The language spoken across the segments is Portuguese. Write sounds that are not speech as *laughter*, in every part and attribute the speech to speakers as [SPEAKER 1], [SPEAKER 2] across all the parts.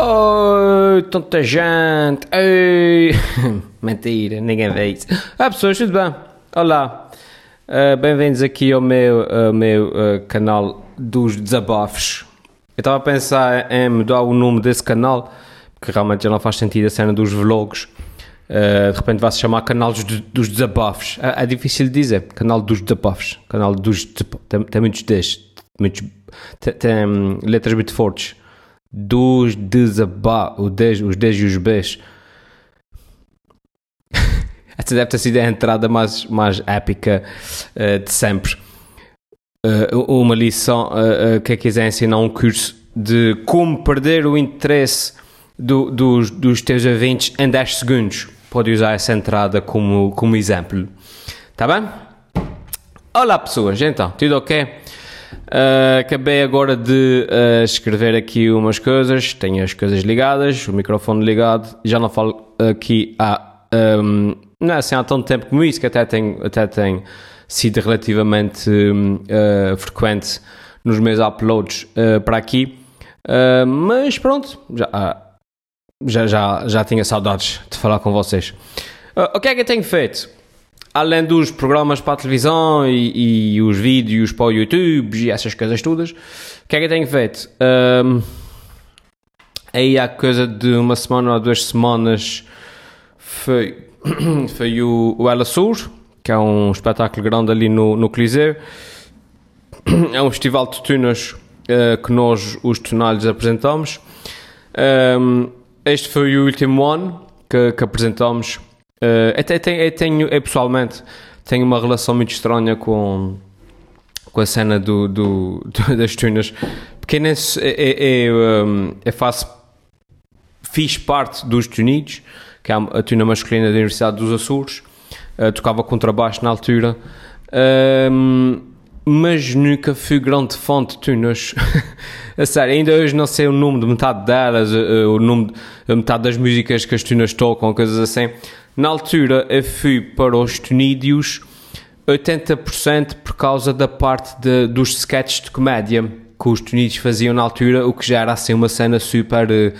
[SPEAKER 1] Oh, tanta gente! Ei. *laughs* Mentira, ninguém vê isso. Ah, pessoas, tudo bem? Olá, uh, bem-vindos aqui ao meu, ao meu uh, canal dos desabafos. Eu estava a pensar em mudar o nome desse canal, porque realmente já não faz sentido a cena dos vlogs. Uh, de repente vai-se chamar canal dos, dos desabafos. É, é, difícil de dizer. Canal dos desabafos. Canal dos. Tem, tem muitos Ds. Tem, tem letras muito fortes dos desabafos, os Ds e os Bs. *laughs* Essa deve ter sido a entrada mais, mais épica uh, de sempre. Uh, uma lição uh, que quiser ensinar um curso de como perder o interesse do, dos, dos teus ouvintes em 10 segundos. Pode usar essa entrada como, como exemplo. Tá bem? Olá pessoas, então, tudo ok? Uh, acabei agora de uh, escrever aqui umas coisas, tenho as coisas ligadas, o microfone ligado, já não falo aqui há, um, não é assim há tanto tempo como isso, que até tem, até tem sido relativamente uh, frequente nos meus uploads para aqui, mas pronto, já, já, já, já tinha saudades de falar com vocês. o que é que eu tenho feito? Além dos programas para a televisão e, e, os vídeos para o YouTube e essas coisas todas, o que é que eu tenho feito? Um, aí há coisa de uma semana ou duas semanas foi, *coughs* foi o, o Ela Sur, que é um espetáculo grande ali no, no Coliseu. *coughs* É um festival de tunas uh, que nós, os tonalhos, apresentamos. Um, este foi o último ano que, que apresentamos Uh, até tenho, eu tenho, eu pessoalmente tenho uma relação muito estranha com, com a cena do, do, do *laughs* das tunas, porque nesse, eu, eu, eu, faço, fiz parte dos Tunidos, que é a tuna masculina da Universidade dos Açores, uh, tocava contrabaixo na altura, uh, mas nunca fui grande fã de tunas. *laughs* a sério, ainda hoje não sei o nome de metade delas, eh, o nome de metade das músicas que as tunas tocam, coisas assim. Na altura eu fui para os Tunídeos 80% por causa da parte de, dos sketches de comédia que os Tunídeos faziam na altura, o que já era assim uma cena super uh,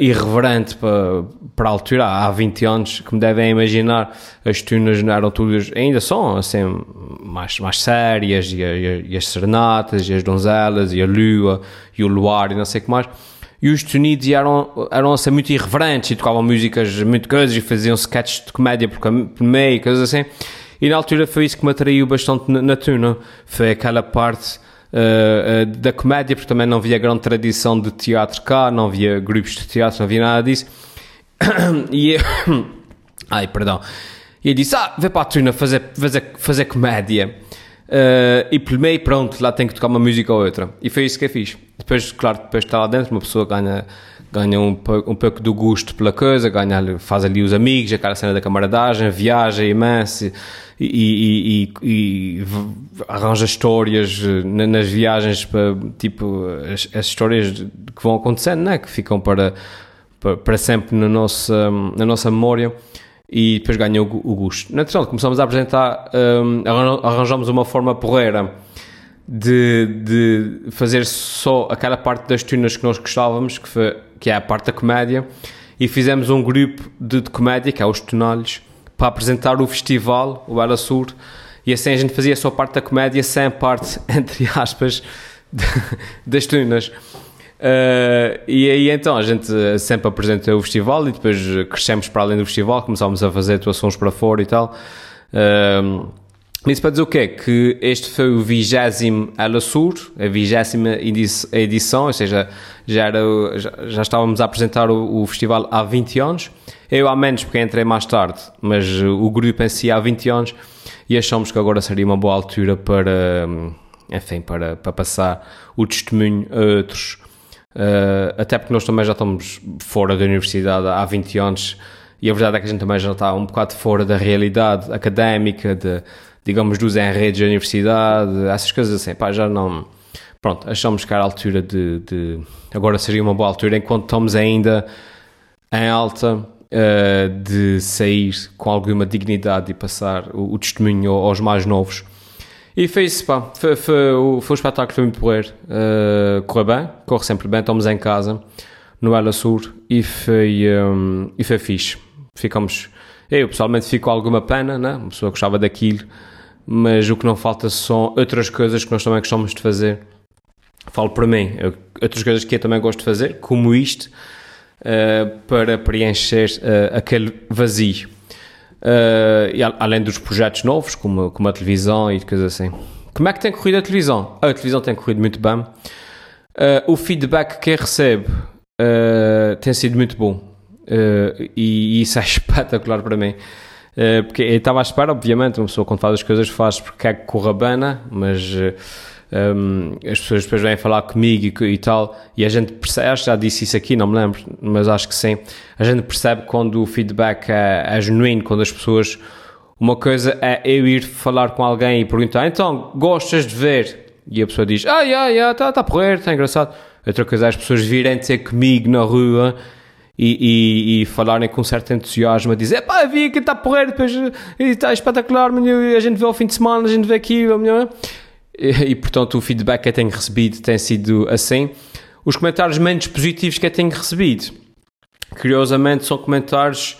[SPEAKER 1] irreverente para, para a altura, há 20 anos, como devem imaginar, as tunas não eram todas, ainda são assim, mais, mais sérias, e, e, e as serenatas, e as donzelas, e a lua, e o luar, e não sei o que mais e os Tunidos eram, eram assim, muito irreverentes e tocavam músicas muito coisas e faziam sketches de comédia por, meio, coisas assim. E na altura foi isso que me atraiu bastante na, na tuna. Foi aquela parte uh, uh, da comédia, porque também não havia grande tradição de teatro cá, não havia grupos de teatro, não havia nada disso. *coughs* e eu... *coughs* Ai, perdão. E eu disse, ah, vê para a tuna fazer, fazer, fazer comédia. Uh, e pelo meio, pronto, lá tem que tocar uma música ou outra. E foi isso que eu fiz. Depois, claro, depois de estar lá dentro, uma pessoa ganha, ganha um, um pouco do gosto pela coisa, ganha, faz ali os amigos, aquela cena da camaradagem, viaja imenso e, e, e, e arranja histórias eh, nas viagens, para, tipo, as, as, histórias que vão acontecendo, né? que ficam para, para, para sempre na nossa, na nossa memória e depois ganhou o gosto. Naturalmente, começamos a apresentar, um, arranjamos uma forma porreira de, de fazer só aquela parte das tunas que nós gostávamos, que, foi, que é a parte da comédia, e fizemos um grupo de, de comédia, que é os Tonalhos, para apresentar o festival, o Bela Sur, e assim a gente fazia só parte da comédia sem parte, *laughs* entre aspas, de, das tunas. Uh, e aí então a gente sempre apresenta o festival e depois crescemos para além do festival, começámos a fazer atuações para fora e tal. Uh, isso para dizer o quê? Que este foi o vigésimo Ela Sur, a vigésima edição, ou seja, já, era, já, já estávamos a apresentar o, o, festival há 20 anos. Eu há menos porque entrei mais tarde, mas o grupo em si há 20 anos e achamos que agora seria uma boa altura para, enfim, para, para passar o testemunho a outros Uh, até porque nós também já estamos fora da universidade há 20 anos e a verdade é que a gente também já está um bocado fora da realidade académica, de, digamos, dos enredos da universidade, essas coisas assim. Pá, já não. Pronto, achamos que era a altura de, de. Agora seria uma boa altura, enquanto estamos ainda em alta, uh, de sair com alguma dignidade e passar o, o testemunho aos mais novos. E foi isso, pá. Foi, foi, foi, foi um espetáculo, foi muito porreiro. Uh, correu bem, corre sempre bem, estamos em casa. no Ela Sur e foi, um, e foi fixe. Ficamos, eu pessoalmente fico com alguma pena, né? uma pessoa gostava daquilo, mas o que não falta são outras coisas que nós também gostamos de fazer. Falo para mim, eu, outras coisas que eu também gosto de fazer, como isto, uh, para preencher uh, aquele vazio. Uh, e além dos projetos novos, como, como a televisão e coisas assim. Como é que tem corrido a televisão? A televisão tem corrido muito bem. Uh, o feedback que recebe uh, tem sido muito bom. E, e, isso é *laughs* espetacular para mim. porque eu estava à espera, obviamente, uma pessoa quando faz as coisas faz porque é que corra bem, mas um, as pessoas depois vêm falar comigo e, e, tal, e a gente percebe, acho que já disse isso aqui, não me lembro, mas acho que sim, a gente percebe quando o feedback é, é genuíno, quando as pessoas. Uma coisa é eu ir falar com alguém e perguntar, então, gostas de ver? E a pessoa diz, ah, yeah, yeah, está tá porreiro, está engraçado. Outra coisa é as pessoas virem ter comigo na rua e, e, e, falarem com certo entusiasmo, a dizer, pá, vi que está porreiro, depois está espetacular, a gente vê ao fim de semana, a gente vê aquilo, e, e, portanto o feedback que eu tenho recebido tem sido assim. Os comentários menos positivos que eu tenho recebido, curiosamente, são comentários,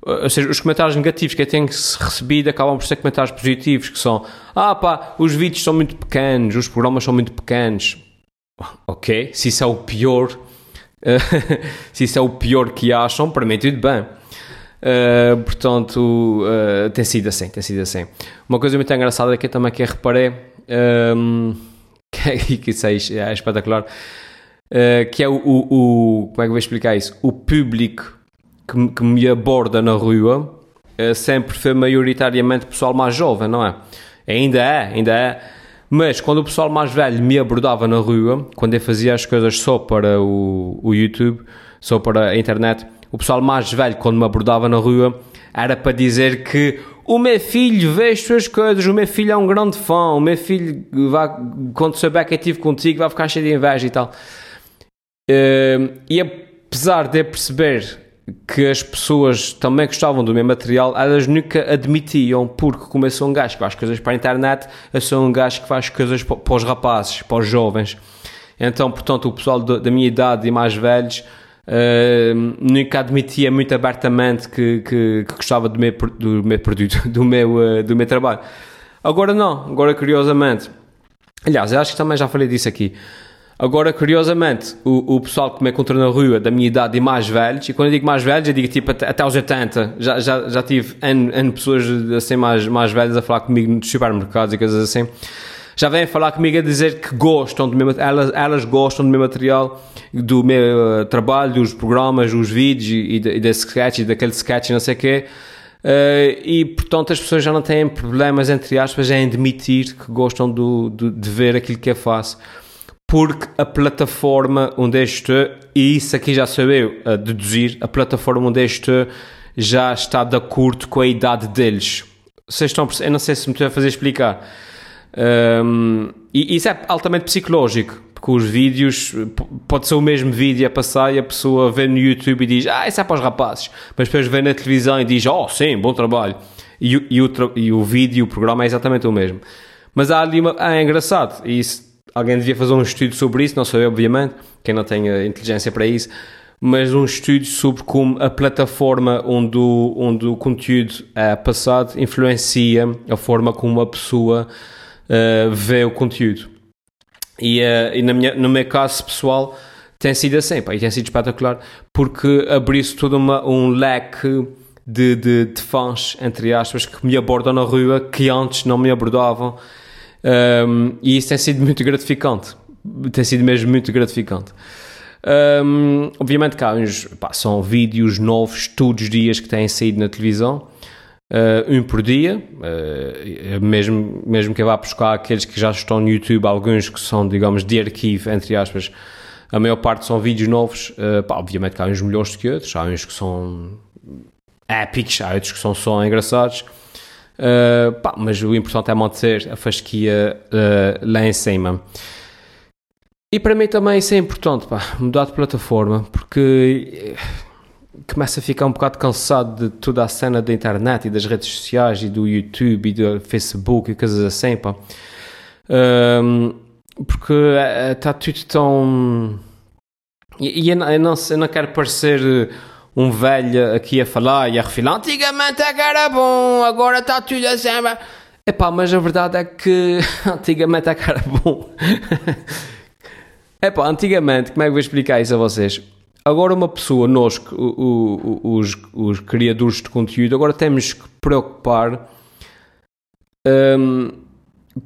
[SPEAKER 1] ou seja, os comentários negativos que eu tenho recebido acabam por ser comentários positivos, que são, ah pá, os vídeos são muito pequenos, os programas são muito pequenos. Ok, se isso é o pior, *laughs* se isso é o pior que acham, para mim tudo bem. Uh, portanto, uh, tem sido assim, tem sido assim. Uma coisa muito engraçada que eu também que reparei um, *laughs* que isso é, é espetacular, uh, que é o, o, o, como é que vou explicar isso? O público que, que me aborda na rua uh, sempre foi maioritariamente pessoal mais jovem, não é? Ainda é, ainda é. Mas quando o pessoal mais velho me abordava na rua, quando eu fazia as coisas só para o, o YouTube, só para a internet, o pessoal mais velho, quando me abordava na rua, era para dizer que o meu filho vê as suas coisas, o meu filho é um grande fã, o meu filho, vai, quando souber que estive contigo, vai ficar cheio de inveja e tal. Uh, e apesar de eu perceber que as pessoas também gostavam do meu material, elas nunca admitiam, porque como eu sou um gajo que faz coisas para a internet, eu sou um gajo que faz coisas para os rapazes, para os jovens. Então, portanto, o pessoal da minha idade e mais velhos Uh, nunca admitia muito abertamente que, que, que gostava do meu, do meu produto, *laughs* do meu, uh, do meu trabalho. Agora não, agora curiosamente. Aliás, eu acho que também já falei disso aqui. Agora, curiosamente, o, o pessoal que me encontra na rua da minha idade e mais velhos, e quando eu digo mais velhos, eu digo tipo até, até aos 80, já, já, já tive N, N pessoas assim mais, mais velhas a falar comigo nos supermercados e coisas assim já vêm falar comigo a dizer que gostam do meu elas, elas gostam do meu material, do meu uh, trabalho, dos programas, dos vídeos e, e, da sketch, e daquele sketch não sei o quê. Uh, e portanto as pessoas já não têm problemas, entre aspas, em admitir que gostam do, do, de ver aquilo que eu faço. Porque a plataforma onde eu estou, e isso aqui já sou eu a deduzir, a plataforma onde eu estou já está de acordo com a idade deles. Vocês estão Eu não sei se me estou a fazer explicar. Um, e isso é altamente psicológico, porque os vídeos, pode ser o mesmo vídeo a passar e a pessoa vê no YouTube e diz, ah, isso é para os rapazes, mas depois vê na televisão e diz, oh, sim, bom trabalho. E, e, o, e o vídeo, o programa é exatamente o mesmo. Mas há ali uma. Ah, é engraçado, e isso, alguém devia fazer um estudo sobre isso, não sou eu, obviamente, quem não tem inteligência para isso, mas um estudo sobre como a plataforma onde o, onde o conteúdo é passado influencia a forma como a pessoa uh, vê o conteúdo. E, uh, e na minha, no meu caso pessoal tem sido assim, pá, e tem sido espetacular, porque abriu-se todo uma, um leque de, de, de, fãs, entre aspas, que me abordam na rua que antes não me abordavam. Um, e isso tem sido muito gratificante. Tem sido mesmo muito gratificante. Um, obviamente cá pá, são vídeos novos todos os dias que têm saído na televisão uh, um por dia, uh, mesmo, mesmo que vá buscar aqueles que já estão no YouTube, alguns que são, digamos, de arquivo, entre aspas, a maior parte são vídeos novos, uh, pá, obviamente que há uns melhores que outros, há uns que são épicos, há outros que são só engraçados, uh, pá, mas o importante é manter a fasquia uh, lá em cima. E para mim também isso é importante, pá, mudar de plataforma, porque começa a ficar um bocado cansado de toda a cena da internet e das redes sociais e do YouTube e do Facebook e coisas assim, pá. Um, porque está tudo tão. E, e eu, eu, não, eu não quero parecer eh, um velho aqui a falar e a refilar. Antigamente é era bom, agora está tudo assim. Epá, mas a verdade é que *laughs* antigamente é era bom. *laughs* Epá, antigamente, como é que vou explicar isso a vocês? Agora uma pessoa, nós, o, o, os, os criadores de conteúdo, agora temos que preocupar um,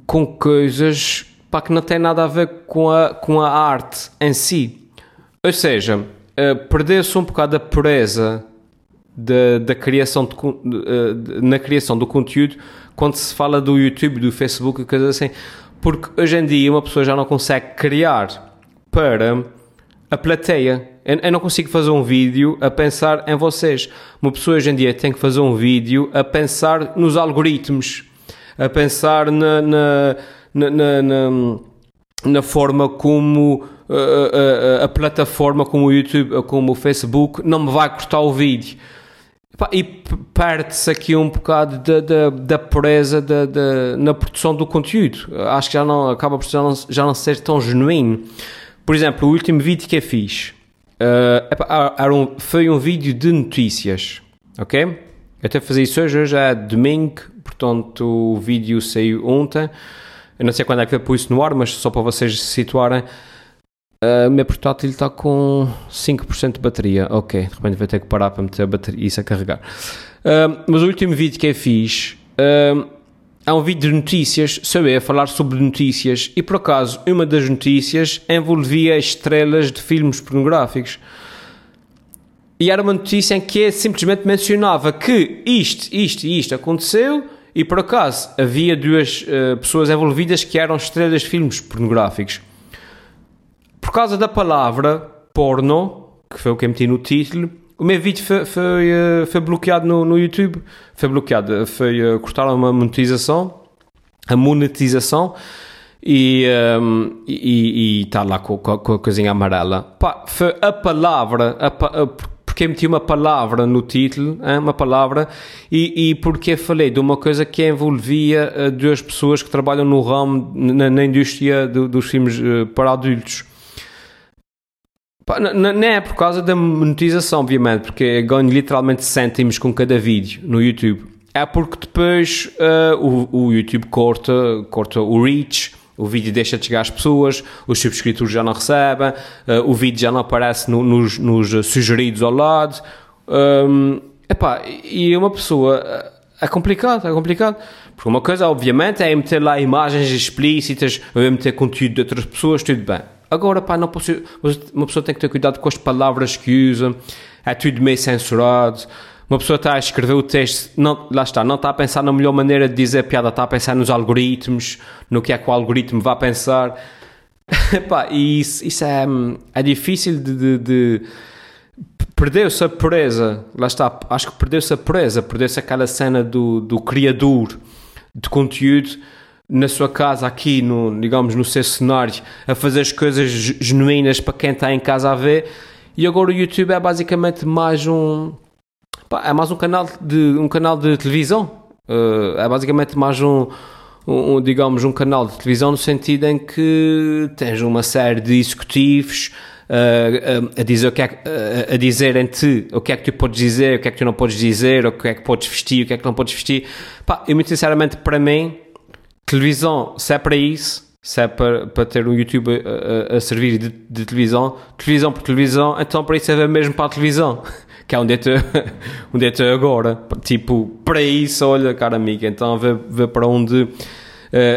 [SPEAKER 1] com coisas pá, que não têm nada a ver com a, com a arte em si. Ou seja, uh, perder-se um bocado a pureza da, criação de, uh, na criação do conteúdo quando se fala do YouTube, do Facebook e coisas assim. Porque hoje em dia uma pessoa já não consegue criar para a plateia. Eu, eu não consigo fazer um vídeo a pensar em vocês. Uma pessoa hoje em dia tem que fazer um vídeo a pensar nos algoritmos, a pensar na, na, na, na, na forma como a, uh, a, uh, uh, a, plataforma, como o YouTube, como o Facebook, não me vai cortar o vídeo. E perde-se aqui um bocado da, da, da da, da, na produção do conteúdo. Acho que já não acaba por já não, já não ser tão genuíno. Por exemplo, o último vídeo que eu fiz uh, era um, foi um vídeo de notícias, ok? Eu até fazer isso hoje, hoje é domingo, portanto o vídeo saiu ontem. Eu não sei quando é que eu pus isso no ar, mas só para vocês se situarem. Uh, meu portátil está com 5% de bateria. Ok, de repente vou ter que parar para meter a bateria, isso a carregar. Uh, mas o último vídeo que eu fiz uh, é um vídeo de notícias, sou a falar sobre notícias e por acaso uma das notícias envolvia estrelas de filmes pornográficos. E era uma notícia em que simplesmente mencionava que isto, isto e isto aconteceu e por acaso havia duas pessoas envolvidas que eram estrelas de filmes pornográficos por causa da palavra porno, que foi o que eu meti no título, o meu vídeo foi, foi, eh, foi bloqueado no, no, YouTube. Foi bloqueado, foi uh, cortaram uma monetização, a monetização, e um, está lá com, com, com, a coisinha amarela. Pá, foi a palavra, a, a, porque meti uma palavra no título, hein, uma palavra, e, e porque falei de uma coisa que envolvia duas pessoas que trabalham no ramo, na, na indústria do, dos filmes para adultos. Não é por causa da monetização, obviamente, porque ganho literalmente cêntimos com cada vídeo no YouTube. É porque depois uh, o, o YouTube corta, corta o reach, o vídeo deixa de chegar às pessoas, os subscritores já não recebem, uh, o vídeo já não aparece no, nos, nos, sugeridos ao lado. Um, epá, e uma pessoa. Uh, é complicado, é complicado. Porque uma coisa, obviamente, é meter lá imagens explícitas, é meter conteúdo de outras pessoas, tudo bem. Agora, pá, não posso, uma pessoa tem que ter cuidado com as palavras que usa, é tudo meio censurado. Uma pessoa está a escrever o texto, não, lá está, não está a pensar na melhor maneira de dizer a piada, está a pensar nos algoritmos, no que é que o algoritmo vai pensar. *laughs* pá, e isso, isso é, é difícil de, de, de perdeu-se a pureza, lá está, acho que perdeu-se a pureza, perdeu-se aquela cena do, do criador de conteúdo na sua casa, aqui, no, digamos, no seu cenário, a fazer as coisas genuínas para quem está em casa a ver. E agora o YouTube é basicamente mais um. Pá, é mais um canal de, um canal de televisão. Uh, é basicamente mais um, um, digamos, um canal de televisão no sentido em que tens uma série de executivos uh, a, dizer o que é, uh, a dizerem-te o que é que tu podes dizer, o que é que tu não podes dizer, o que é que podes vestir, o que é que não podes vestir. Pá, e muito sinceramente, para mim, televisão, se é para isso, se é para, para ter um YouTube a, a, a servir de, de, televisão, televisão por televisão, então para isso é mesmo para a televisão, *laughs* que é onde eu *laughs* estou é agora. Tipo, para isso, olha, cara amiga, então vê, vê para onde uh,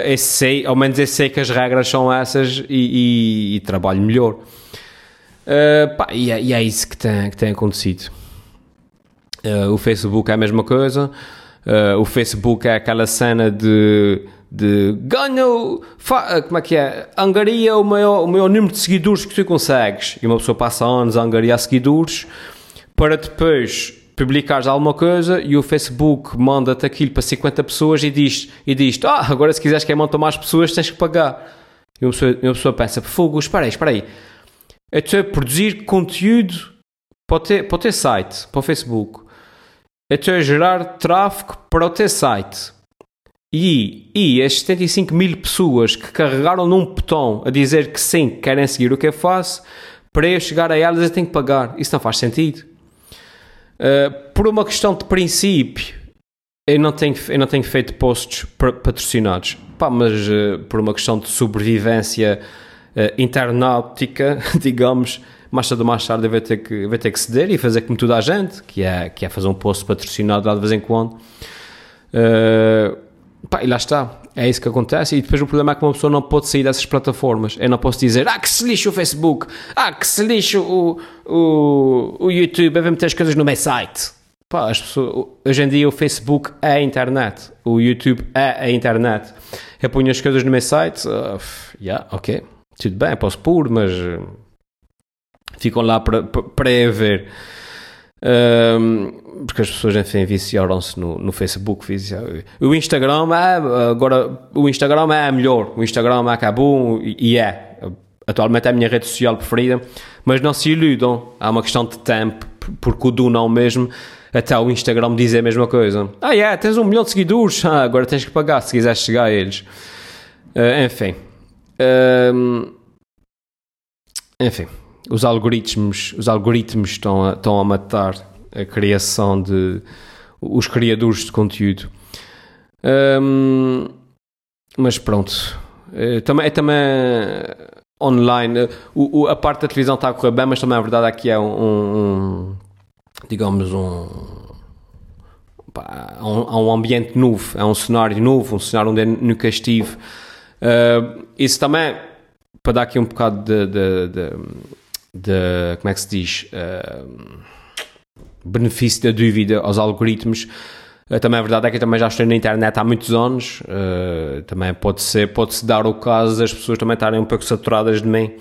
[SPEAKER 1] eu sei, ao menos eu sei que as regras são essas e, e, e trabalho melhor. Uh, pá, e, é, e, é, isso que tem, que tem acontecido. Uh, o Facebook é a mesma coisa. O Facebook é aquela cena de de ganho, como é que é? Angaria o maior, o maior número de seguidores que tu consegues. E uma pessoa passa anos a angariar seguidores para depois publicares alguma coisa e o Facebook manda-te aquilo para 50 pessoas e diz, e diz ah, agora se quiseres que montar mais pessoas tens que pagar. E uma pessoa, uma pessoa pensa, fogo, espera aí, espera aí. Estou a produzir conteúdo para o, ter, para o teu site, para o Facebook. Estou a gerar tráfego para o teu site e, e as 75 mil pessoas que carregaram num botão a dizer que sim, querem seguir o que eu faço, para eu chegar a elas eu tenho que pagar. Isso não faz sentido. Uh, por uma questão de princípio, eu não tenho, eu não tenho feito posts patrocinados. Pá, mas uh, por uma questão de sobrevivência uh, internautica, *laughs* digamos, mais cedo ou mais tarde vai ter, que, vai ter que ceder e fazer como toda a gente, que é, que é fazer um post patrocinado de vez em quando. Uh, pá, e lá está. É isso que acontece. E depois o problema é que uma pessoa não pode sair dessas plataformas. Eu não posso dizer, ah, que se lixe o Facebook, ah, que se lixe o, o, o YouTube, eu vou meter as coisas no meu site. Pá, as pessoas, hoje em dia o Facebook é a internet, o YouTube é a internet. Eu ponho as coisas no meu site, uh, yeah, ok, tudo bem, posso pôr, mas ficam lá para, para ver. Um, porque as pessoas, enfim, viciaram-se no, no Facebook. Viciaram. O Instagram é, agora, o Instagram é melhor. O Instagram acabou e é. Atualmente é a minha rede social preferida. Mas não se iludam. Há uma questão de tempo, porque o do não mesmo, até o Instagram dizer a mesma coisa. Ah, é, yeah, tens um milhão de seguidores, *laughs* ah, agora tens que pagar se quiseres chegar a eles. Uh, enfim. Um, enfim os algoritmos, os algoritmos estão a, estão a matar a criação de os criadores de conteúdo. Um, mas pronto, é, também, é também online. O, o, a parte da televisão está a correr bem, mas também a verdade aqui é um, um digamos um há um, um, ambiente novo, é um cenário novo, um cenário onde eu nunca estive. Uh, isso também, para dar aqui um bocado de, de, de de como é que se diz, uh, benefício da dúvida aos algoritmos. Uh, também a verdade é que eu também já estou na internet há muitos anos, uh, também pode ser, pode-se dar o caso das pessoas também estarem um pouco saturadas de mim.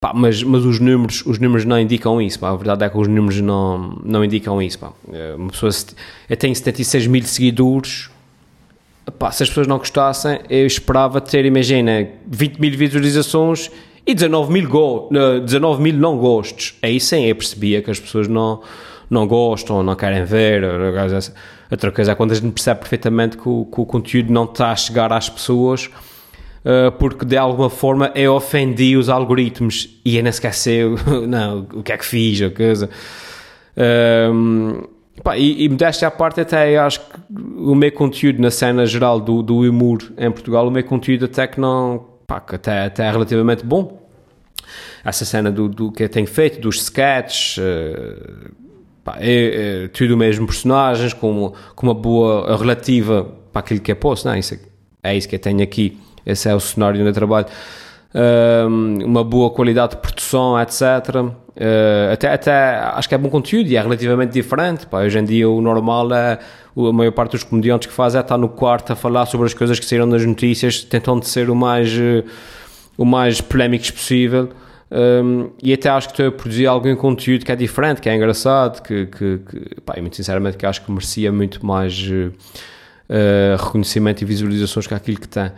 [SPEAKER 1] Pá, mas, mas os números os números não indicam isso, pá. a verdade é que os números não, não indicam isso. Pá. Uma pessoa, eu tenho 76 mil seguidores, pá, se as pessoas não gostassem, eu esperava ter, imagina, 20 mil visualizações e 19 mil, go, 19 mil não gostos. Aí sim eu percebia que as pessoas não, não gostam, não querem ver. Outra coisa é quando a gente percebe perfeitamente que o, que o conteúdo não está a chegar às pessoas uh, porque de alguma forma eu ofendi os algoritmos e eu nem esqueceu *laughs* não, o que é que fiz, a coisa. Um, pá, e, e modéstia à parte, até acho que o meu conteúdo na cena geral do, do humor em Portugal, o meu conteúdo até que não, pá, que até, até é relativamente bom essa cena do, do que tenho feito, dos sketches, uh, pá, é, é, tudo mesmo personagens, com, com uma boa relativa para aquilo que é posto, não, isso é, é isso que eu tenho aqui, esse é o cenário onde eu trabalho. Um, uma boa qualidade de produção, etc. Uh, eh, até, até acho que é bom conteúdo e é relativamente diferente. Pá, hoje em dia o normal é a maior parte dos comediantes que faz é estar no quarto a falar sobre as coisas que saíram nas notícias, tentando ser o mais, uh, o mais polémicos possível. Um, e até acho que estou a produzir algum conteúdo que é diferente, que é engraçado, que, que, que pá, muito sinceramente que acho que merecia muito mais uh, reconhecimento e visualizações que aquilo que tem.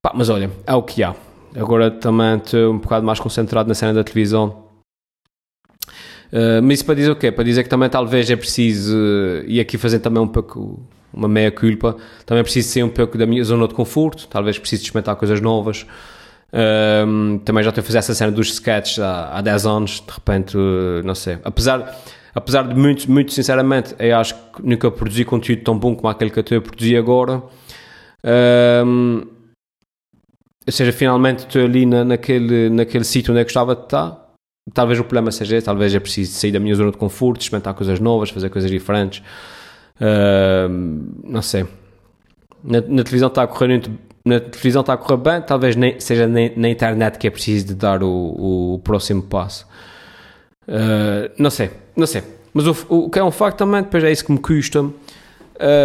[SPEAKER 1] Pá, mas olha, é o que há. Agora também estou um bocado mais concentrado na cena da televisão. Uh, mas isso para dizer o quê? Para dizer que também talvez é preciso, e aqui fazer também um pouco uma meia culpa, também é preciso ser um pouco da minha zona de conforto, talvez precise experimentar coisas novas. Um, também já estou a fazer essa cena dos sketches há, há 10 anos, de repente, não sei. Apesar, apesar de muito, muito sinceramente, eu acho que nunca produzi conteúdo tão bom como aquele que eu estou a produzir agora. Ou seja, finalmente estou ali na, naquele, naquele sítio onde eu gostava de estar. Talvez o problema seja esse, talvez é preciso sair da minha zona de conforto, experimentar coisas novas, fazer coisas diferentes. Uh, não sei. Na, na televisão está a correr na televisão está a correr bem, talvez nem, seja na, na internet que é preciso de dar o, o próximo passo. Uh, não sei, não sei. Mas o, o, que é um facto também, depois é isso que me custa, uh,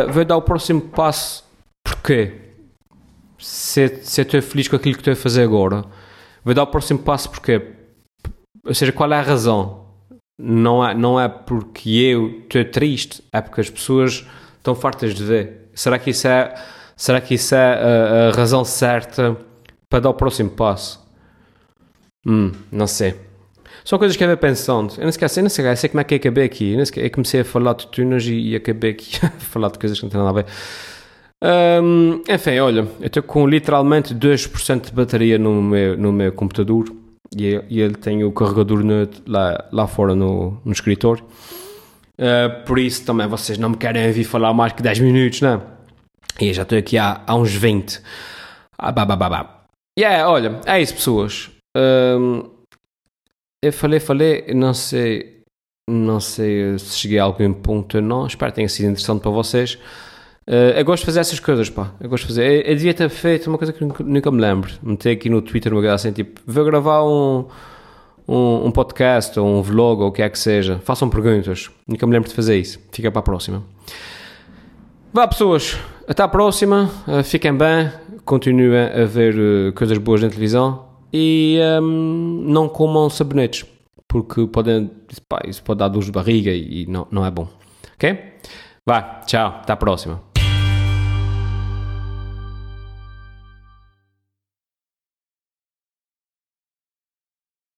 [SPEAKER 1] vai dar o próximo passo porquê? Se, se estou feliz com aquilo que estou a fazer agora, vai dar o próximo passo porquê? Ou seja, qual é a razão? Não é, não é porque eu estou triste, é porque as pessoas estão fartas de ver. Será que isso é Será que isso é a, a razão certa para dar o próximo passo? Hum, não sei. São coisas que eu ia pensando. Eu não sei, eu não sei, eu sei como é que acabei aqui. Eu, sei, eu comecei a falar de tunas e, e acabei aqui *laughs* a falar de coisas que não têm nada a ver. Um, enfim, olha, eu estou com literalmente 2% de bateria no meu, no meu computador. E, e ele tem o carregador no, lá, lá fora no, no escritório. Uh, por isso também vocês não me querem ouvir falar mais que 10 minutos, não? E eu já estou aqui há, há uns 20. Ah, bah, bah, bah, bah. Yeah, olha, é isso, pessoas. Um, eu falei, falei, não sei, não sei se cheguei a algum ponto ou não. Espero que tenha sido interessante para vocês. Uh, eu gosto de fazer essas coisas, pá. Eu gosto de fazer. Eu, eu devia ter feito uma coisa que nunca, nunca me lembro. Meter aqui no Twitter uma coisa assim, tipo, vou gravar um, um, um, podcast ou um vlog ou o que é que seja. Façam perguntas. Nunca me lembro de fazer isso. Fica para a próxima. Vá, pessoas. Até à próxima. Uh, fiquem bem. Continuem a ver uh, coisas boas na televisão. E um, não comam sabonetes. Porque podem, pá, isso pode dar dor de barriga e não, não é bom. Ok? Vá, tchau. Até à próxima.